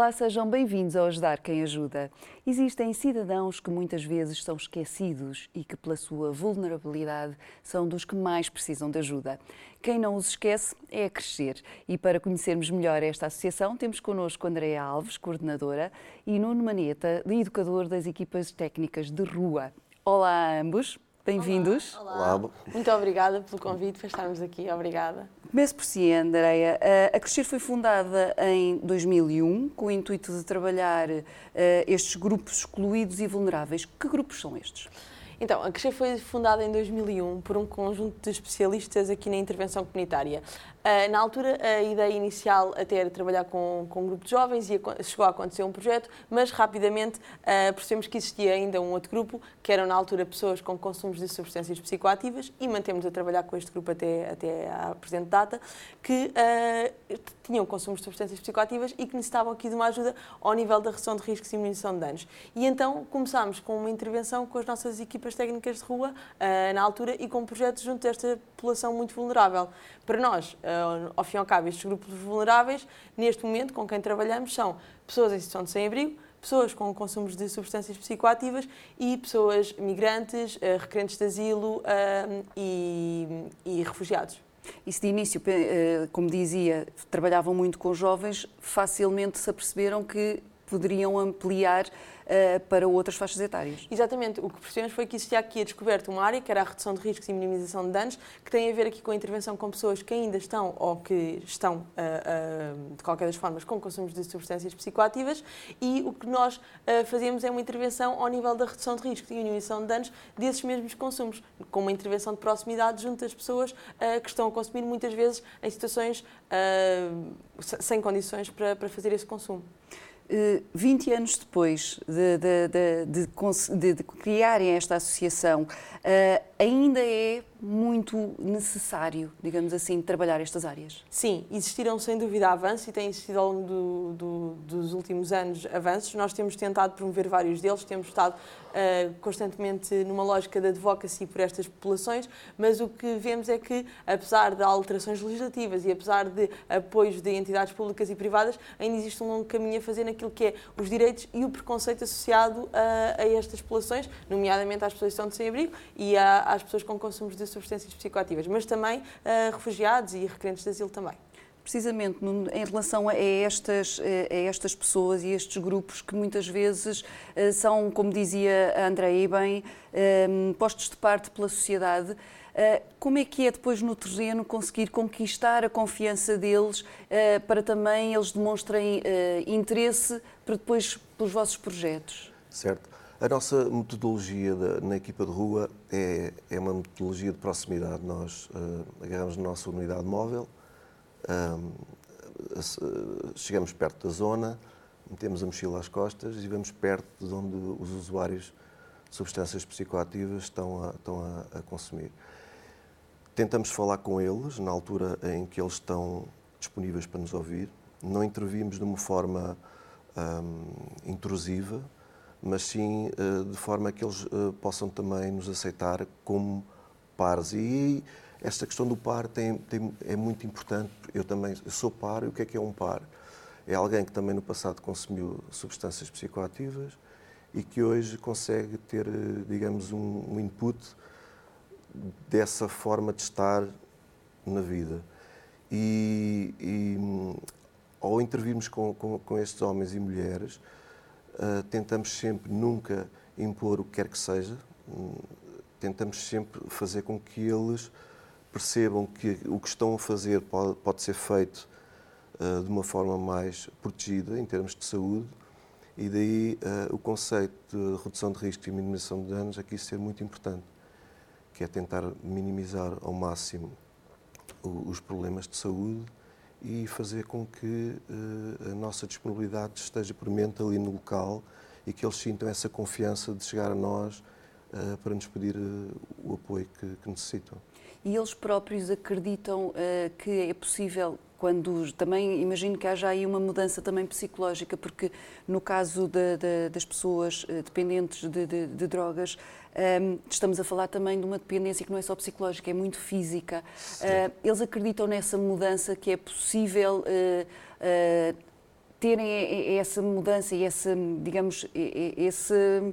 Olá, sejam bem-vindos ao Ajudar Quem Ajuda. Existem cidadãos que muitas vezes são esquecidos e que, pela sua vulnerabilidade, são dos que mais precisam de ajuda. Quem não os esquece é a crescer. E para conhecermos melhor esta associação, temos connosco Andréa Alves, coordenadora, e Nuno Maneta, educador das equipas técnicas de rua. Olá a ambos. Bem-vindos. Olá. Olá. Muito obrigada pelo convite para estarmos aqui. Obrigada. Começo por si, Andreia. Eh, a Crescer foi fundada em 2001 com o intuito de trabalhar uh, estes grupos excluídos e vulneráveis. Que grupos são estes? Então, a Crescer foi fundada em 2001 por um conjunto de especialistas aqui na intervenção comunitária. Uh, na altura, a ideia inicial até era trabalhar com, com um grupo de jovens e chegou a acontecer um projeto, mas rapidamente uh, percebemos que existia ainda um outro grupo, que eram na altura pessoas com consumos de substâncias psicoativas, e mantemos a trabalhar com este grupo até, até à presente data, que uh, tinham consumos de substâncias psicoativas e que necessitavam aqui de uma ajuda ao nível da redução de riscos e diminuição de danos. E então começámos com uma intervenção com as nossas equipas técnicas de rua, na altura, e com projetos junto desta população muito vulnerável. Para nós, uh, ao fim e ao cabo, estes grupos vulneráveis, neste momento, com quem trabalhamos, são pessoas em situação de sem-abrigo, pessoas com consumos de substâncias psicoativas e pessoas migrantes, uh, requerentes de asilo uh, e, e refugiados. Isso de início, como dizia, trabalhavam muito com jovens, facilmente se aperceberam que poderiam ampliar uh, para outras faixas etárias. Exatamente. O que percebemos foi que existia aqui a descoberta uma área, que era a redução de riscos e minimização de danos, que tem a ver aqui com a intervenção com pessoas que ainda estão ou que estão, uh, uh, de qualquer das formas, com consumos de substâncias psicoativas e o que nós fazemos é uma intervenção ao nível da redução de riscos e minimização de danos desses mesmos consumos, com uma intervenção de proximidade junto às pessoas que estão a consumir muitas vezes em situações sem condições para fazer esse consumo. 20 eh, anos depois de, de, de, de, criarem esta associação, uh, ainda é muito necessário, digamos assim, trabalhar estas áreas? Sim, existiram sem dúvida avanços e têm existido ao longo do, do, dos últimos anos avanços. Nós temos tentado promover vários deles, temos estado uh, constantemente numa lógica de advocacy por estas populações, mas o que vemos é que, apesar de alterações legislativas e apesar de apoios de entidades públicas e privadas, ainda existe um longo caminho a fazer naquilo que é os direitos e o preconceito associado a, a estas populações, nomeadamente às pessoas que estão de sem-abrigo e a, às pessoas com consumos de substâncias psicoativas, mas também a refugiados e requerentes de asilo também precisamente em relação a estas, a estas pessoas e estes grupos que muitas vezes eh, são, como dizia a Andréia bem, eh, postos de parte pela sociedade. Eh, como é que é depois no terreno conseguir conquistar a confiança deles para também eles demonstrem interesse para depois pelos vossos projetos? Certo. A nossa metodologia de, na equipa de rua é, é, uma metodologia de proximidade. Nós uh, agarramos na nossa unidade móvel, uh, uh, chegamos perto da zona, metemos a mochila às costas e vamos perto de onde os usuários de substâncias psicoativas estão a, estão a, a consumir. Tentamos falar com eles na altura em que eles estão disponíveis para nos ouvir. Não intervimos de uma forma um, intrusiva, mas sim eh, de forma que eles eh, possam também nos aceitar como pares. E esta questão do par tem, tem, é muito importante. Eu também eu sou par, e o que é que é um par? É alguém que também no passado consumiu substâncias psicoativas e que hoje consegue ter, eh, digamos, um, um input dessa forma de estar na vida. E, e ao intervirmos com, com, com estes homens e mulheres, Uh, tentamos sempre nunca impor o que quer que seja, uh, tentamos sempre fazer com que eles percebam que o que estão a fazer pode, pode ser feito uh, de uma forma mais protegida em termos de saúde. E daí o conceito de redução de riscos e minimização de danos aqui ser muito importante, que é tentar minimizar ao máximo os problemas de saúde e fazer com que uh, a nossa disponibilidade esteja premente ali no local e que eles sintam essa confiança de chegar a nós uh, para nos pedir uh, o apoio que, que, necessitam. E eles próprios acreditam que é possível quando também imagino que haja aí uma mudança também psicológica, porque no caso de, de, das pessoas dependentes de, de drogas, um, estamos a falar também de uma dependência que não é só psicológica, é muito física. Uh, eles acreditam nessa mudança que é possível uh, uh, terem essa mudança e esse, digamos, esse eh,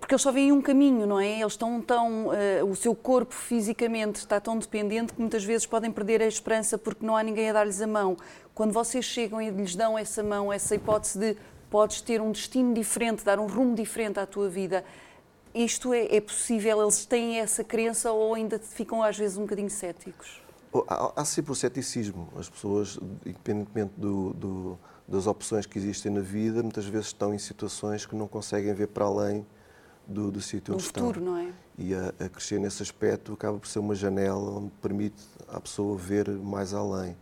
porque eles só veem um caminho, não é? Eles estão tão. Uh, o seu corpo fisicamente está tão dependente que muitas vezes podem perder a esperança porque não há ninguém a dar-lhes a mão. Quando vocês chegam e lhes dão essa mão, essa hipótese de podes ter um destino diferente, dar um rumo diferente à tua vida, isto é, é possível? Eles têm essa crença ou ainda ficam às vezes um bocadinho céticos? Há, há sempre o ceticismo. As pessoas, independentemente do, do das opções que existem na vida, muitas vezes estão em situações que não conseguem ver para além do, do sítio onde futuro, estão. não é? E a, a, crescer nesse aspecto acaba por ser uma janela onde permite à pessoa ver mais além.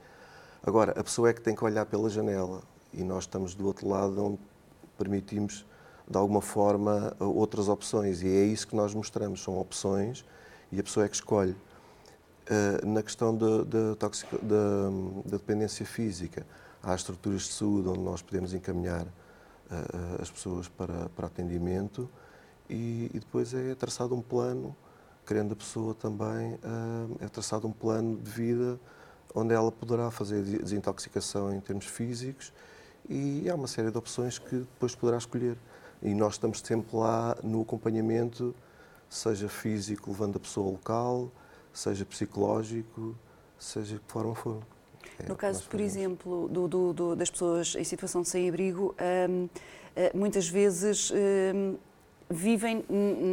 Agora, a pessoa é que tem que olhar pela janela e nós estamos do outro lado onde permitimos, de alguma forma, outras opções. E é isso que nós mostramos, são opções e a pessoa é que escolhe. Uh, na questão da de, de, de, dependência física, há estruturas de saúde onde nós podemos encaminhar uh, as pessoas para, para atendimento e, e, depois é traçado um plano, querendo a pessoa também, é traçado um plano de vida onde ela poderá fazer desintoxicação em termos físicos e há uma série de opções que depois poderá escolher. E nós estamos sempre lá no acompanhamento, seja físico, levando a pessoa ao local, seja psicológico, seja de que forma for. É, no caso, por exemplo, do, do, do, das pessoas em situação de sem-abrigo, hum, eh, muitas vezes hum, vivem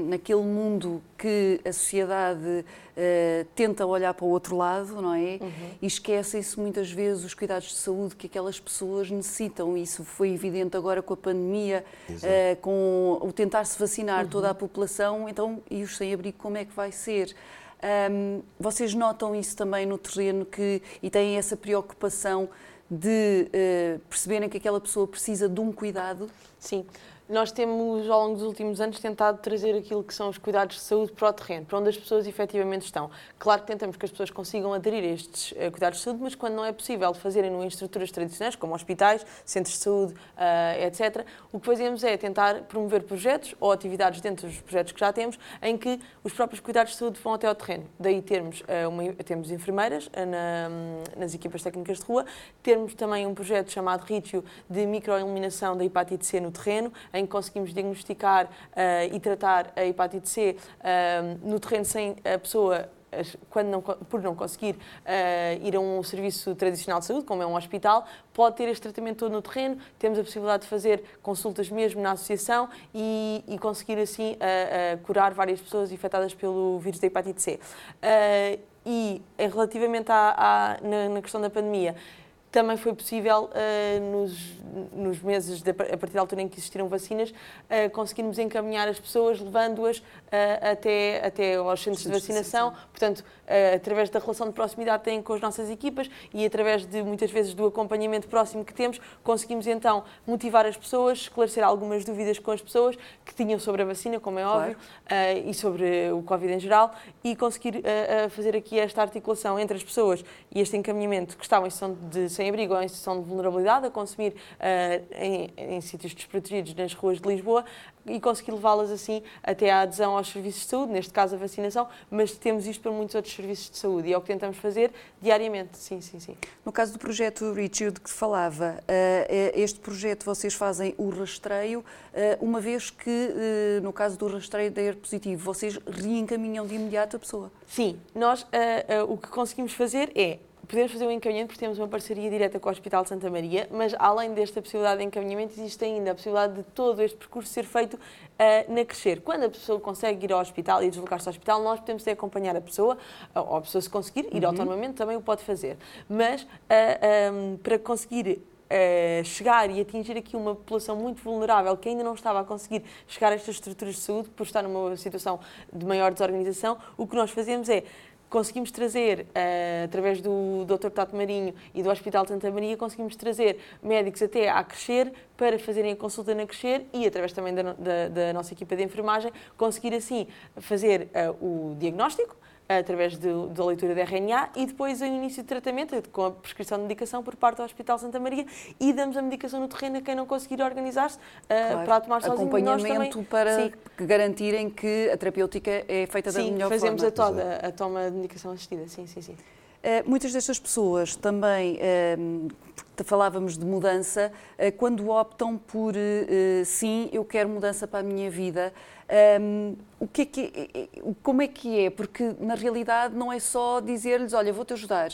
naquele mundo que a sociedade uh, tenta olhar para o outro lado, não é? Uhum. E esquecem-se muitas vezes os cuidados de saúde que aquelas pessoas necessitam. Isso foi evidente agora com a pandemia, uh, com o tentar-se vacinar uhum. toda a população. Então, e os sem-abrigo, como é que vai ser? Um, vocês notam isso também no terreno que, e têm essa preocupação de uh, perceberem que aquela pessoa precisa de um cuidado? Sim. Nós temos, ao longo dos últimos anos, tentado trazer aquilo que são os cuidados de saúde para o terreno, para onde as pessoas efetivamente estão. Claro que tentamos que as pessoas consigam aderir a estes uh, cuidados de saúde, mas quando não é possível fazerem em estruturas tradicionais, como hospitais, centros de saúde, uh, etc., o que fazemos é tentar promover projetos ou atividades dentro dos projetos que já temos, em que os próprios cuidados de saúde vão até ao terreno. Daí termos, uh, uma, temos enfermeiras na, nas equipas técnicas de rua, termos também um projeto chamado Rítio de microeliminação da hepatite C no terreno, em que conseguimos diagnosticar uh, e tratar a hepatite C uh, no terreno sem a pessoa quando não, por não conseguir uh, ir a um serviço tradicional de saúde, como é um hospital, pode ter este tratamento todo no terreno. Temos a possibilidade de fazer consultas mesmo na associação e, e conseguir assim uh, uh, curar várias pessoas infectadas pelo vírus da hepatite C. e relativamente à, à na, na questão da pandemia, também foi possível, uh, nos, nos, meses, de, a partir da altura em que existiram vacinas, uh, conseguirmos encaminhar as pessoas, levando-as uh, até, até aos centros de vacinação. Portanto, através da relação de proximidade que têm com as nossas equipas e através de, muitas vezes, do acompanhamento próximo que temos, conseguimos então motivar as pessoas, esclarecer algumas dúvidas com as pessoas que tinham sobre a vacina, como é óbvio, claro. e sobre o Covid em geral, e conseguir fazer aqui esta articulação entre as pessoas e este encaminhamento que estavam em situação de sem-abrigo ou em situação de vulnerabilidade, a consumir uh, em, em sítios desprotegidos nas ruas de Lisboa e conseguir levá-las assim até à adesão aos serviços de saúde, neste caso a vacinação, mas temos isto para muitos outros serviços de saúde e é o que tentamos fazer diariamente, sim, sim, sim. No caso do projeto Richard que falava, uh, este projeto vocês fazem o rastreio, uma vez que, no caso do rastreio da ER positivo, vocês reencaminham de imediato a pessoa? Sim, nós o que conseguimos fazer é podemos fazer um encaminhamento porque temos uma parceria direta com o Hospital de Santa Maria, mas além desta possibilidade de encaminhamento, existe ainda a possibilidade de todo este percurso ser feito uh, na Crescer. Quando a pessoa consegue ir ao hospital e deslocar-se ao hospital, nós podemos ter acompanhar a pessoa, ou a pessoa se conseguir ir uhum. autonomamente, também o pode fazer. Mas uh, eh, um, ehm, para conseguir Uh, chegar e atingir aqui uma população muito vulnerável que ainda não estava a conseguir chegar a estas estruturas de saúde por estar numa situação de maior desorganização, o que nós fazemos é conseguimos trazer, uh, através do Dr. Tato Marinho e do Hospital Santa Maria, conseguimos trazer médicos até a Crescer para fazerem a consulta na Crescer e, através também da, da, da nossa equipa de enfermagem, conseguir assim fazer uh, o diagnóstico, através da leitura de RNA e depois o início de tratamento com a prescrição de medicação por parte do Hospital Santa Maria e damos a medicação no terreno a quem não conseguir organizar-se uh, claro. para tomar sozinho. Acompanhamento também, para sim. garantirem que a terapêutica é feita sim, da melhor forma. Sim, fazemos a, toda, a toma de medicação assistida, sim, sim, sim. Muitas destas pessoas também, falávamos de mudança, quando optam por sim, eu quero mudança para a minha vida, o que é que, como é que é? Porque na realidade não é só dizer-lhes, olha, vou-te ajudar.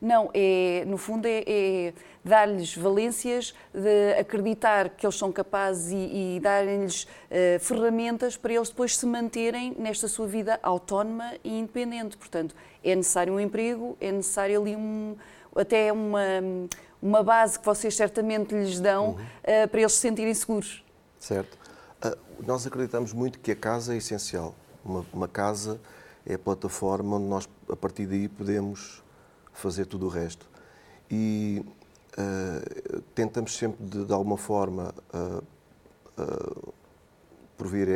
Não, é, no fundo é, é dar-lhes valências de acreditar que eles são capazes e, e darem-lhes uh, ferramentas para eles depois se manterem nesta sua vida autónoma e independente. Portanto, é necessário um emprego, é necessário ali um, até uma, uma base que vocês certamente lhes dão uhum. uh, para eles se sentirem seguros. Certo. Uh, nós acreditamos muito que a casa é essencial. Uma, uma casa é a plataforma onde nós, a partir daí, podemos fazer tudo o resto. E uh, tentamos sempre, de, de alguma forma, uh, uh,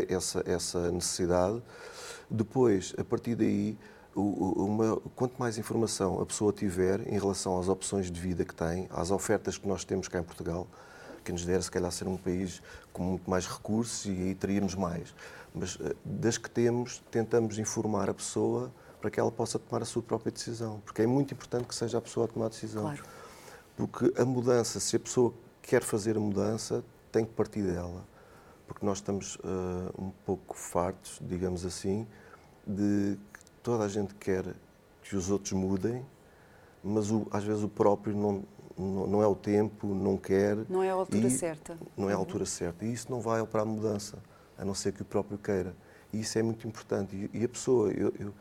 essa, essa necessidade. Depois, a partir daí, uma, quanto mais informação a pessoa tiver em relação às opções de vida que tem, às ofertas que nós temos cá em Portugal, que nos dera se calhar ser um país com muito mais recursos e aí teríamos mais. Mas das que temos, tentamos informar a pessoa para que ela possa tomar a sua própria decisão. Porque é muito importante que seja a pessoa a tomar a decisão. Claro. Porque a mudança, se a pessoa quer fazer a mudança, tem que partir dela. Porque nós estamos uh, um pouco fartos, digamos assim, de que toda a gente quer que os outros mudem, mas o, às vezes o próprio não, não, não, é o tempo, não quer. Não é a altura certa. Não é a uhum. altura certa. E isso não vai para a mudança, a não ser que o próprio queira. E isso é muito importante. E, e a pessoa, eu, eu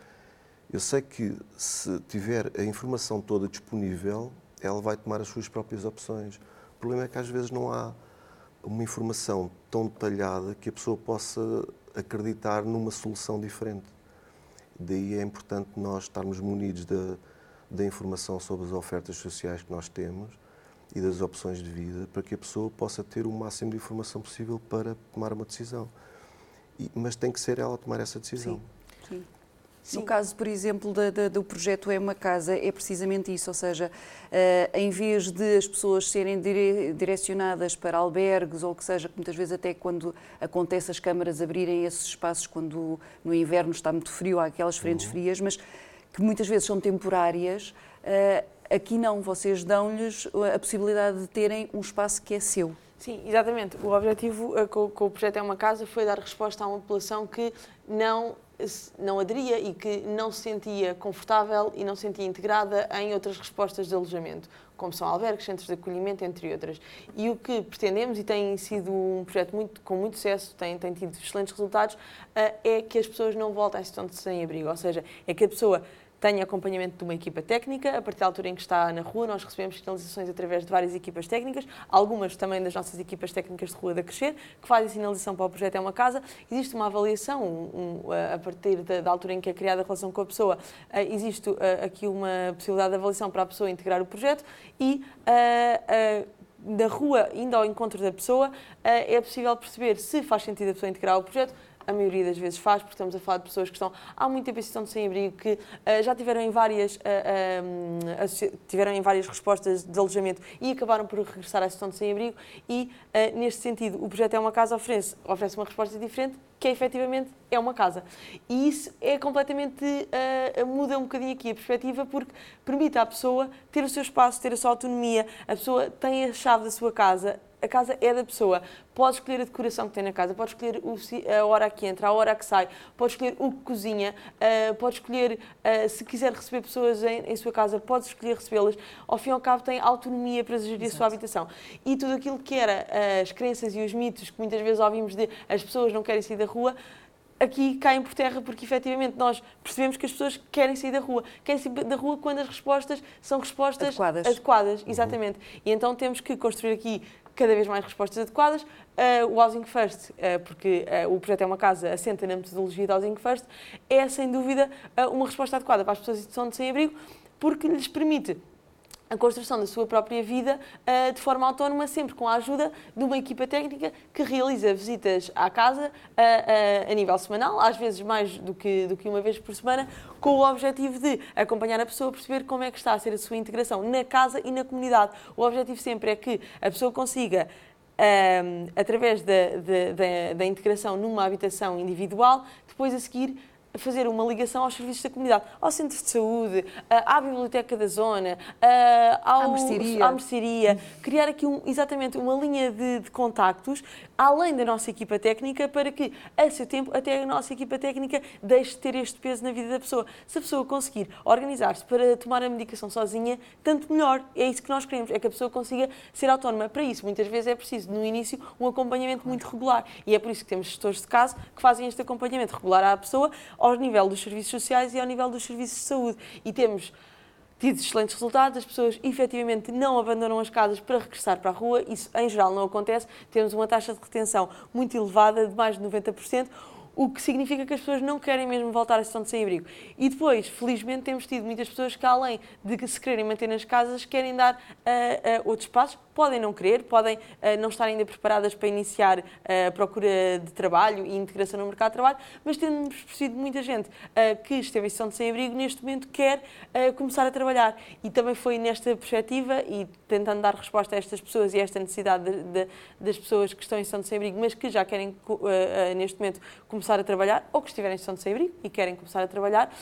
eu sei que se tiver a informação toda disponível, ela vai tomar as suas próprias opções. O problema é que às vezes não há uma informação tão detalhada que a pessoa possa acreditar numa solução diferente. Daí é importante nós estarmos munidos da, da informação sobre as ofertas sociais que nós temos e das opções de vida para que a pessoa possa ter o máximo de informação possível para tomar uma decisão. E, mas tem que ser ela a tomar essa decisão. Sim. Sim. Sim. No caso, por exemplo, da, da, do projeto É uma Casa, é precisamente isso, ou seja, uh, em vez de as pessoas serem dire, direcionadas para albergues ou que seja, que muitas vezes até quando acontece as câmaras abrirem esses espaços quando no inverno está muito frio, há aquelas frentes uhum. frias, mas que muitas vezes são temporárias, uh, aqui não, vocês dão-lhes a possibilidade de terem um espaço que é seu. Sim, exatamente. O objetivo uh, com, com o projeto É uma Casa foi dar resposta a uma população que não não aderia e que não se sentia confortável e não se sentia integrada em outras respostas de alojamento, como são albergues, centros de acolhimento, entre outras. E o que pretendemos, e tem sido um projeto muito, com muito sucesso, tem, tem tido excelentes resultados, uh, é que as pessoas não voltem à situação de sem-abrigo, ou seja, é que a pessoa tem acompanhamento de uma equipa técnica. A partir da altura em que está na rua, nós recebemos sinalizações através de várias equipas técnicas, algumas também das nossas equipas técnicas de rua da Crescer, que fazem sinalização para o projeto É uma Casa. Existe uma avaliação, um, a partir da, da, altura em que é criada a relação com a pessoa, uh, existe uh, aqui uma possibilidade de avaliação para a pessoa integrar o projeto e uh, da rua, indo ao encontro da pessoa, é possível perceber se faz sentido a pessoa integrar o projeto, a maioria das vezes faz, porque estamos a falar de pessoas que estão há muito tempo em situação de sem-abrigo, que uh, já tiveram em, várias, uh, uh, tiveram em várias respostas de alojamento e acabaram por regressar à situação de sem-abrigo e, neste sentido, o projeto É Uma Casa oferece, oferece uma resposta diferente, que é, efetivamente é uma casa. E isso é completamente, muda um bocadinho aqui a perspectiva, porque permite à pessoa ter o seu espaço, ter a sua autonomia, a pessoa tem a chave da sua casa, a casa é da pessoa. Pode escolher a decoração que tem na casa, pode escolher a hora que entra, a hora que sai, pode escolher o que cozinha, uh, pode escolher, uh, se quiser receber pessoas em, sua casa, pode escolher recebê-las. Ao fim e ao cabo, tem autonomia para gerir Exato. a sua habitação. E tudo aquilo que era uh, as crenças e os mitos que muitas vezes ouvimos de as pessoas não querem sair da rua, aqui caem por terra porque efetivamente nós percebemos que as pessoas querem sair da rua. Querem sair da rua quando as respostas são respostas adequadas. adequadas uhum. exatamente. Uhum. E então temos que construir aqui cada vez mais respostas adequadas. Uh, o Housing First, uh, porque uh, o projeto é uma casa assenta na metodologia de Housing First, é sem dúvida uma resposta adequada para as pessoas que estão de sem-abrigo, porque lhes permite a construção da sua própria vida uh, de forma autónoma, sempre com a ajuda de uma equipa técnica que realiza visitas à casa uh, uh, a nível semanal, às vezes mais do que, do que uma vez por semana, com o objetivo de acompanhar a pessoa, perceber como é que está a ser a sua integração na casa e na comunidade. O objetivo sempre é que a pessoa consiga através da, da, da, da, integração numa habitação individual, depois a seguir fazer uma ligação aos serviços da comunidade, ao centro de saúde, à biblioteca da zona, ao, à mercearia. À mercearia criar aqui um, exatamente uma linha de, de contactos, além da nossa equipa técnica, para que, a seu tempo, até a nossa equipa técnica deixe de ter este peso na vida da pessoa. Se a pessoa conseguir organizar-se para tomar a medicação sozinha, tanto melhor. É isso que nós queremos, é que a pessoa consiga ser autónoma. Para isso, muitas vezes é preciso, no início, um acompanhamento muito regular. E é por isso que temos gestores de caso que fazem este acompanhamento regular à pessoa ao nível dos serviços sociais e ao nível dos serviços de saúde. E temos tido excelentes resultados, as pessoas efetivamente não abandonam as casas para regressar para a rua, isso em geral não acontece, temos uma taxa de retenção muito elevada, de mais de 90%, o que significa que as pessoas não querem mesmo voltar à situação de sem-abrigo. E depois, felizmente, temos tido muitas pessoas que, além de se quererem manter nas casas, querem dar uh, uh, outros passos, podem não querer, podem uh, não estar ainda preparadas para iniciar a procura de trabalho e integração no mercado de trabalho, mas temos percebido muita gente que esteve em situação de sem-abrigo, neste momento quer começar a trabalhar. E também foi nesta perspectiva e tentando dar resposta a estas pessoas e a esta necessidade de, de, das pessoas que estão em situação de sem-abrigo, mas que já querem, neste momento, começar a trabalhar, ou que estiverem em situação de sem-abrigo e querem começar a trabalhar,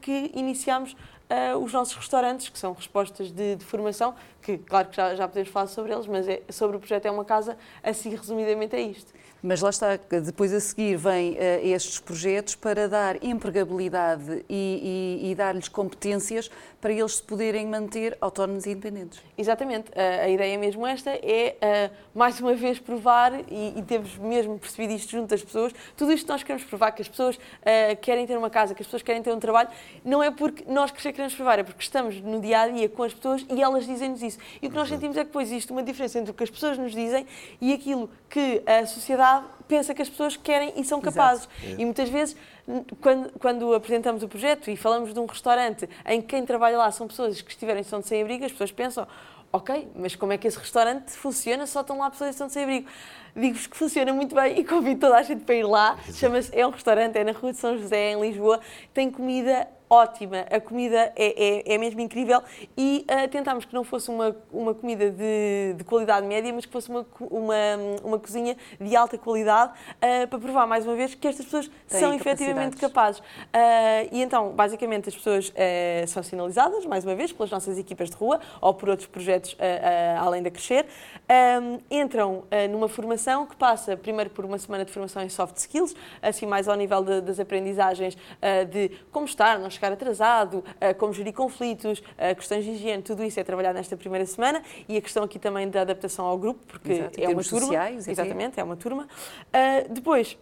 que iniciamos uh, os nossos restaurantes, que são respostas de, de, formação, que claro que já, já podemos falar sobre eles, mas é, sobre o projeto É Uma Casa, assim resumidamente é isto. Mas lá está, depois a seguir vêm uh, estes projetos para dar empregabilidade e, e, e dar-lhes competências para eles se poderem manter autónomos e independentes. Exatamente. A, a ideia mesmo esta é, uh, mais uma vez, provar, e, e, temos mesmo percebido isto junto das pessoas, tudo isto nós queremos provar, que as pessoas uh, querem ter uma casa, que as pessoas querem ter um trabalho, não é porque nós queremos provar, é porque estamos no dia-a-dia -dia com as pessoas e elas dizem-nos isso. E o que nós sentimos é que depois existe uma diferença entre o que as pessoas nos dizem e aquilo que a sociedade pensa que as pessoas querem e são capazes. É. E muitas vezes, quando, quando, apresentamos o projeto e falamos de um restaurante em que quem trabalha lá são pessoas que estiverem em de sem-abrigo, as pessoas pensam, ok, mas como é que esse restaurante funciona? Só estão lá pessoas em situação de sem-abrigo. Digo-vos que funciona muito bem e convido toda a gente para ir lá. Chama-se, é um restaurante, é na Rua de São José, em Lisboa. Tem comida ótima, a comida é, é, é mesmo incrível. E uh, tentámos que não fosse uma, uma comida de, de qualidade média, mas que fosse uma, uma, uma cozinha de alta qualidade uh, para provar mais uma vez que estas pessoas são efetivamente capazes. Uh, e então, basicamente, as pessoas são sinalizadas, mais uma vez, pelas nossas equipas de rua ou por outros projetos além da Crescer, entram numa formação que passa primeiro por uma semana de formação em soft skills, assim mais ao nível de, das aprendizagens de como estar, chegar atrasado, eh, como gerir conflitos, eh, questões de higiene, tudo isso é trabalhado nesta primeira semana e a questão aqui também da adaptação ao grupo, porque Exato, é uma turma. Sociais, exatamente, é uma turma. Eh, depois,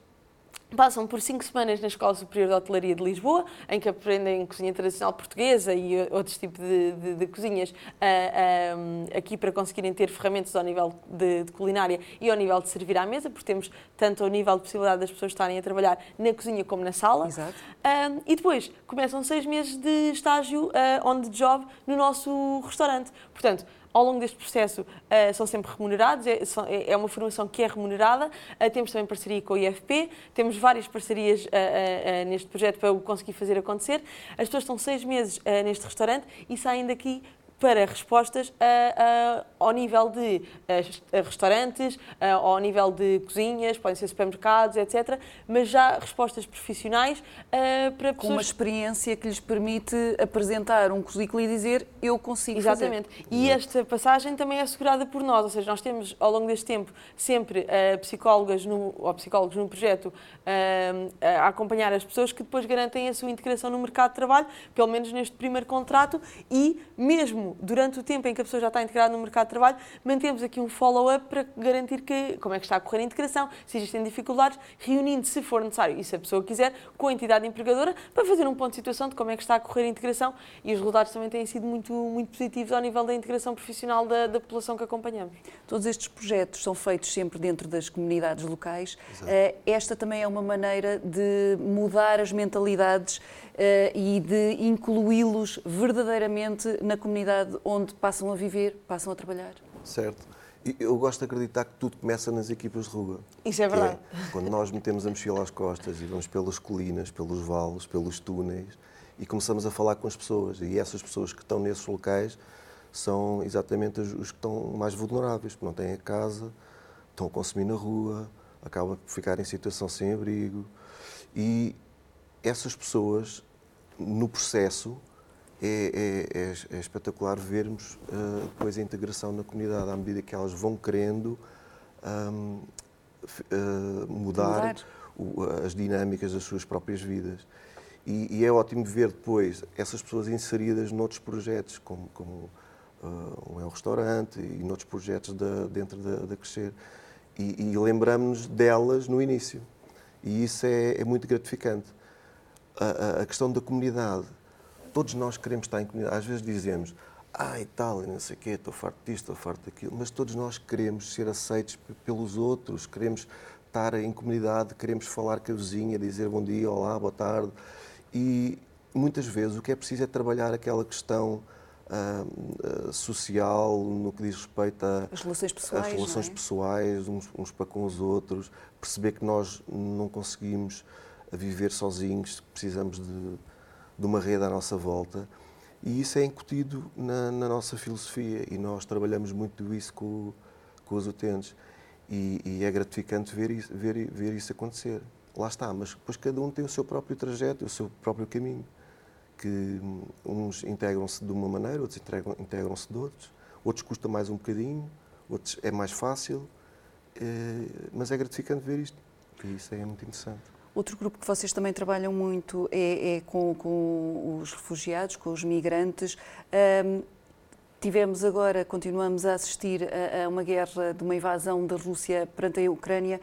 Passam por cinco semanas na Escola Superior de Hotelaria de Lisboa, em que aprendem cozinha tradicional portuguesa e outros tipos de, de, de cozinhas uh, uh, aqui para conseguirem ter ferramentas ao nível de, de, culinária e ao nível de servir à mesa, porque temos tanto ao nível de possibilidade das pessoas estarem a trabalhar na cozinha como na sala. Exato. Uh, e depois começam seis meses de estágio on the job no nosso restaurante. Portanto, ao longo deste processo uh, são sempre remunerados, é, é, uma formação que é remunerada. Uh, temos também parceria com o IFP, temos várias parcerias uh, neste projeto para o conseguir fazer acontecer. As pessoas estão seis meses neste restaurante e saem daqui para respostas a, a, ao nível de a, restaurantes, ao nível de cozinhas, podem ser supermercados, etc. Mas já respostas profissionais para pessoas... Com uma experiência que lhes permite apresentar um currículo e dizer eu consigo Exatamente. fazer. E esta passagem também é assegurada por nós, ou seja, nós temos ao longo deste tempo sempre psicólogas no, ou psicólogos no projeto a acompanhar as pessoas que depois garantem a sua integração no mercado de trabalho, pelo menos neste primeiro contrato, e mesmo durante o tempo em que a pessoa já está integrada no mercado de trabalho, mantemos aqui um follow-up para garantir que, como é que está a correr a integração, se existem dificuldades, reunindo, se for necessário, e se a pessoa quiser, com a entidade empregadora, para fazer um ponto de situação de como é que está a correr a integração e os resultados também têm sido muito, muito positivos ao nível da integração profissional da, da população que acompanhamos. Todos estes projetos são feitos sempre dentro das comunidades locais. Exato. Eh, esta também é uma maneira de mudar as mentalidades eh, e de incluí-los verdadeiramente na comunidade onde passam a viver, passam a trabalhar. Certo. E eu gosto de acreditar que tudo começa nas equipas de rua. Isso é verdade. É, quando nós metemos a mochila às costas e vamos pelas colinas, pelos vales, pelos túneis e começamos a falar com as pessoas. E essas pessoas que estão nesses locais são exatamente os que estão mais vulneráveis, porque não têm a casa, estão a consumir na rua, acabam por ficar em situação sem abrigo. E essas pessoas, no processo, é, é, é, é espetacular vermos uh, depois a integração na comunidade, à medida que elas vão querendo um, uh, mudar, mudar. O, as dinâmicas das suas próprias vidas. E, e, é ótimo ver depois essas pessoas inseridas noutros projetos, como, como uh, um restaurante e noutros projetos da, dentro da, da Crescer. E, e lembramos-nos delas no início. E isso é, é muito gratificante. A, a, a, questão da comunidade. Todos nós queremos estar em comunidade. Às vezes dizemos, ah, e tal, e não sei o quê, estou farto disto, estou farto daquilo. Mas todos nós queremos ser aceitos pelos outros, queremos estar em comunidade, queremos falar com a vizinha, dizer bom dia, olá, boa tarde. E muitas vezes o que é preciso é trabalhar aquela questão uh, uh, social no que diz respeito às relações pessoais, as relações é? pessoais uns, uns, para com os outros, perceber que nós não conseguimos viver sozinhos, precisamos de, de uma rede à nossa volta. E isso é incutido na, na nossa filosofia e nós trabalhamos muito isso com, com os utentes. E, e, é gratificante ver isso, ver, ver isso acontecer lá está, mas depois cada um tem o seu próprio trajeto, o seu próprio caminho, que uns integram-se de uma maneira, outros integram-se de outros, outros custa mais um bocadinho, outros é mais fácil, eh, mas é gratificante ver isto, e isso é muito interessante. Outro grupo que vocês também trabalham muito é, é com, com, os refugiados, com os migrantes. Um, tivemos agora, continuamos a assistir a, a, uma guerra, de uma invasão da Rússia perante a Ucrânia.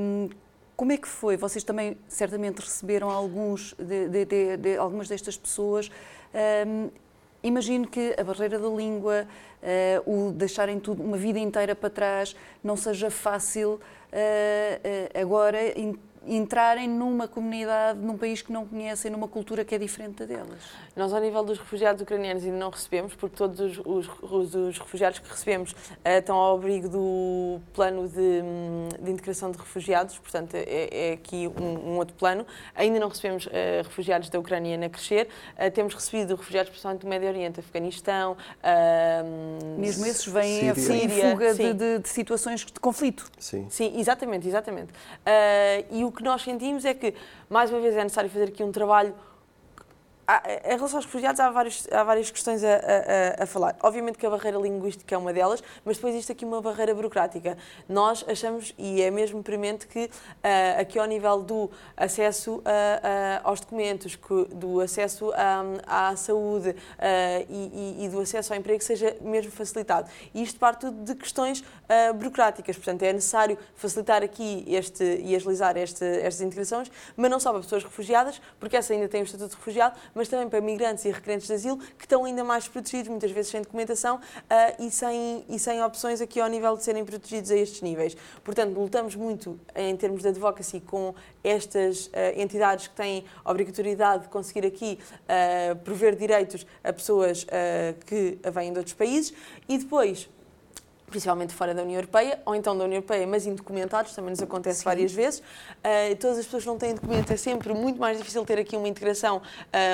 Um, como é que foi? Vocês também certamente receberam alguns de, de, de, de algumas destas pessoas. Um, imagino que a barreira da língua, uh, o deixarem tudo, uma vida inteira para trás, não seja fácil uh, uh, agora entrarem numa comunidade, num país que não conhecem, numa cultura que é diferente da delas. Nós, ao nível dos refugiados ucranianos, ainda não recebemos, porque todos os, os, os refugiados que recebemos uh, estão ao abrigo do plano de, hum, de integração de refugiados, portanto, é, é aqui um, um, outro plano. Ainda não recebemos uh, refugiados da Ucrânia na crescer, uh, temos recebido refugiados, principalmente do Médio Oriente, Afeganistão. Mesmo esses vêm Síria. em fuga de, de, de, situações de conflito. Sim, Sim exatamente, exatamente. e o que nós sentimos é que, mais uma vez, é necessário fazer aqui um trabalho em relação aos refugiados, há, vários, há várias questões a, a, a, falar. Obviamente que a barreira linguística é uma delas, mas depois existe aqui uma barreira burocrática. Nós achamos, e é mesmo premente, que uh, aqui ao nível do acesso a, aos documentos, que, do acesso à saúde uh, e, e, e, do acesso ao emprego seja mesmo facilitado. E isto parte tudo de questões uh, burocráticas, portanto é necessário facilitar aqui este, e agilizar este, estas integrações, mas não só para pessoas refugiadas, porque essa ainda tem o estatuto de refugiado, mas também para migrantes e requerentes de asilo que estão ainda mais protegidos, muitas vezes sem documentação uh, e, sem, e sem opções aqui ao nível de serem protegidos a estes níveis. Portanto, lutamos muito em termos de advocacy com estas uh, entidades que têm obrigatoriedade de conseguir aqui uh, prover direitos a pessoas que vêm de outros países e depois principalmente fora da União Europeia, ou então da União Europeia, mas indocumentados, também nos acontece Sim. várias vezes. Uh, todas as pessoas que não têm documento é sempre muito mais difícil ter aqui uma integração uh,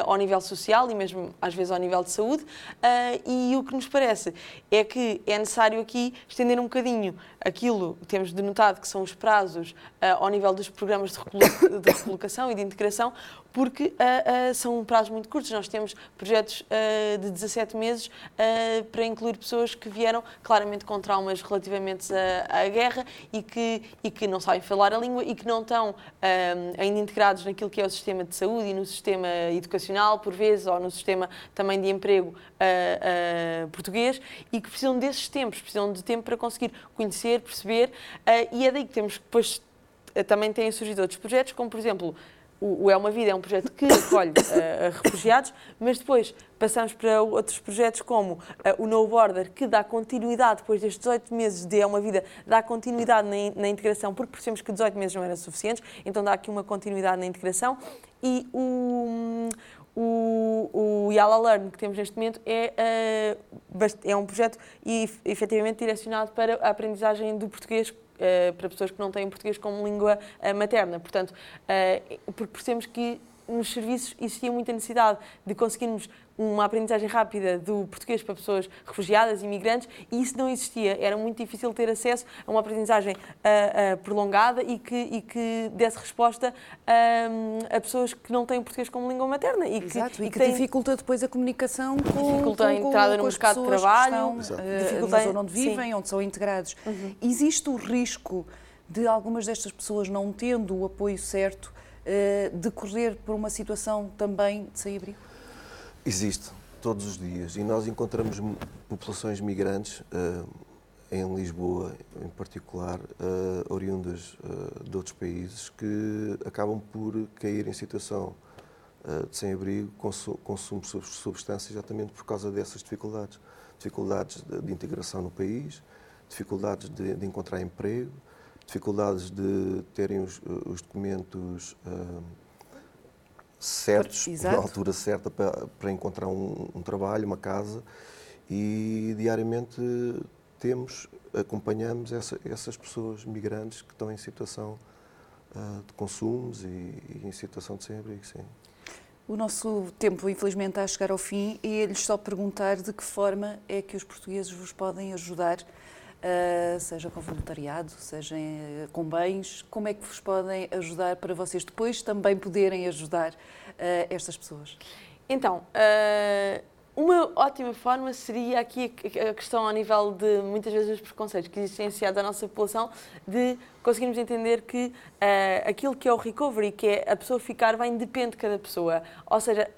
ao nível social e mesmo às vezes ao nível de saúde. Uh, e o que nos parece é que é necessário aqui estender um bocadinho aquilo que temos denotado que são os prazos ao nível dos programas de, de recolocação e de integração, porque uh, uh, são prazos muito curtos. Nós temos projetos uh, de 17 meses para incluir pessoas que vieram claramente com traumas relativamente à, à, guerra e que, e que não sabem falar a língua e que não estão ainda integrados naquilo que é o sistema de saúde e no sistema educacional, por vezes, ou no sistema também de emprego português e que precisam desses tempos, precisam de tempo para conseguir conhecer, perceber e é daí que temos depois também têm surgido outros projetos, como por exemplo o, É Uma Vida é um projeto que acolhe uh, refugiados, mas depois passamos para outros projetos como uh, o No Border, que dá continuidade, depois destes 18 meses de É Uma Vida, dá continuidade na, na integração, porque percebemos que 18 meses não eram suficientes, então dá aqui uma continuidade na integração. E o, o, o Yala Learn que temos neste momento é, uh, é um projeto efetivamente direcionado para a aprendizagem do português uh, para pessoas que não têm português como língua uh, materna. Portanto, porque percebemos que nos serviços existia muita necessidade de conseguirmos uma aprendizagem rápida do português para pessoas refugiadas, imigrantes, e isso não existia. Era muito difícil ter acesso a uma aprendizagem uh, uh, prolongada e que, e que desse resposta uh, a pessoas que não têm português como língua materna. E Exato, que, e que, que dificulta depois a comunicação com, dificulta com, a entrada com, no mercado de trabalho, estão, dificulta na zona onde vivem, sim. onde são integrados. Uhum. Existe o risco de algumas destas pessoas não tendo o apoio certo decorrer por uma situação também de sem-abrigo? Existe, todos os dias. E nós encontramos populações migrantes, uh, em Lisboa em particular, uh, oriundas de outros países, que acabam por cair em situação de sem-abrigo, consumo, de substâncias, exatamente por causa dessas dificuldades. Dificuldades de, de integração no país, dificuldades de, de, encontrar emprego, dificuldades de terem os, os documentos certos, Exato. na altura certa para, para encontrar um, um, trabalho, uma casa e diariamente temos, acompanhamos essa, essas pessoas migrantes que estão em situação uh, de consumos e, e, em situação de sem-abrigo, sim. O nosso tempo, infelizmente, está a chegar ao fim e é-lhes só perguntar de que forma é que os portugueses vos podem ajudar Uh, seja com voluntariado, seja uh, com bens, como é que vos podem ajudar para vocês depois também poderem ajudar uh, estas pessoas? Então, uma ótima forma seria aqui a questão ao nível de muitas vezes os preconceitos que existem associados à nossa população, de conseguirmos entender que aquilo que é o recovery, que é a pessoa ficar bem, depende de cada pessoa. Ou seja,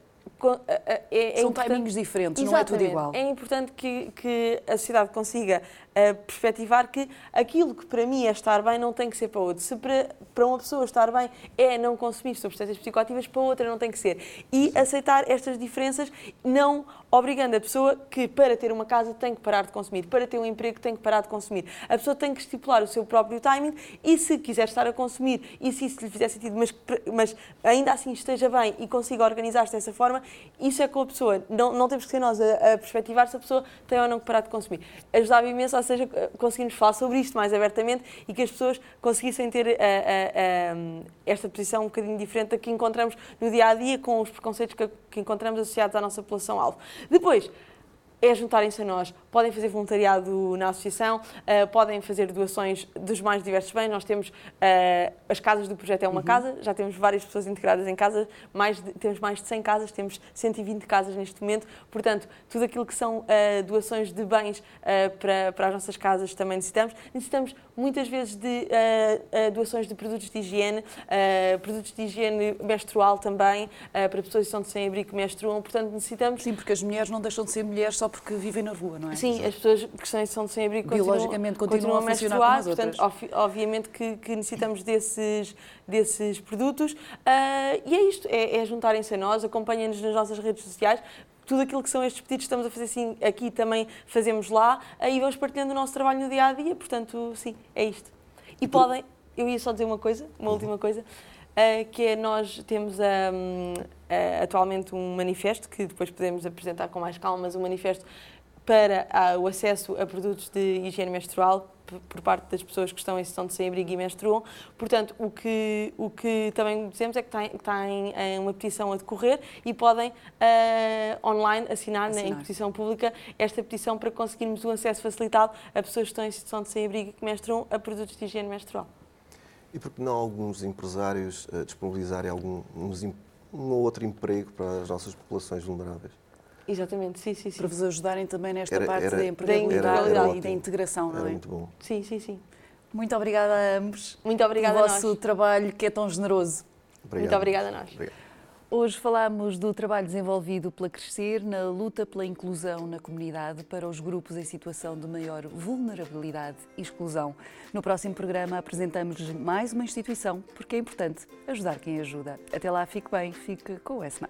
é, é São timings diferentes, Exatamente. não é tudo igual. É importante que, que a sociedade consiga uh, perspectivar que aquilo que para mim é estar bem não tem que ser para outro. Se para, para uma pessoa estar bem é não consumir substâncias psicoativas, para outra não tem que ser. E aceitar estas diferenças, não obrigando a pessoa que para ter uma casa tem que parar de consumir, para ter um emprego tem que parar de consumir. A pessoa tem que estipular o seu próprio timing e se quiser estar a consumir e se isso lhe fizer sentido, mas, mas ainda assim esteja bem e consiga organizar-se dessa forma, isso é com a pessoa. Não, não temos que ser nós a, a perspectivar se a pessoa tem ou não que parar de consumir. Ajudava imenso a seja, conseguimos falar sobre isto mais abertamente e que as pessoas conseguissem ter uh, uh, uh, esta posição um bocadinho diferente da que encontramos no dia a dia com os preconceitos que, que encontramos associados à nossa população-alvo. Depois, é juntarem-se a nós. Podem fazer voluntariado na associação, uh, podem fazer doações dos mais diversos bens. Nós temos uh, as casas do projeto É uma uhum. Casa, já temos várias pessoas integradas em casas, mais de, temos mais de 100 casas, temos 120 casas neste momento. Portanto, tudo aquilo que são uh, doações de bens para, para as nossas casas também necessitamos. Necessitamos muitas vezes de doações de produtos de higiene, produtos de higiene menstrual também, para pessoas que são de sem-abrigo que menstruam. Portanto, necessitamos. Sim, porque as mulheres não deixam de ser mulheres só porque vivem na rua, não é? Sim, Exato. as pessoas que são sem abrigo Biologicamente continuam, continuam, a menstruar, portanto, obviamente que, que, necessitamos desses, desses produtos. Uh, e é isto, é, é juntarem-se a nós, acompanhem-nos nas nossas redes sociais, tudo aquilo que são estes pedidos estamos a fazer assim aqui também fazemos lá e vamos partilhando o nosso trabalho no dia a dia, portanto, sim, é isto. E podem, eu ia só dizer uma coisa, uma última coisa, que é nós temos um, atualmente um manifesto que depois podemos apresentar com mais calma, mas um manifesto para o acesso a produtos de higiene menstrual por parte das pessoas que estão em situação de sem-abrigo e menstruam. Portanto, o que, o que também dizemos é que tem, tem uma petição a decorrer e podem uh, online assinar, assinar. na petição pública esta petição para conseguirmos o acesso facilitado a pessoas que estão em situação de sem-abrigo e que menstruam a produtos de higiene menstrual. E por que não alguns empresários uh, disponibilizarem algum, um ou outro emprego para as nossas populações vulneráveis. Exatamente, sim, sim, sim. Para vos ajudarem também nesta era, parte era, da empregabilidade era, e da integração, não é? muito bom. Sim, sim, sim. Muito obrigada a ambos. Muito obrigada a nós. vosso trabalho que é tão generoso. Obrigado. Muito obrigada a nós. Obrigado. Hoje falamos do trabalho desenvolvido pela Crescer na luta pela inclusão na comunidade para os grupos em situação de maior vulnerabilidade e exclusão. No próximo programa apresentamos-lhes mais uma instituição, porque é importante ajudar quem ajuda. Até lá, fique bem, fique com o S.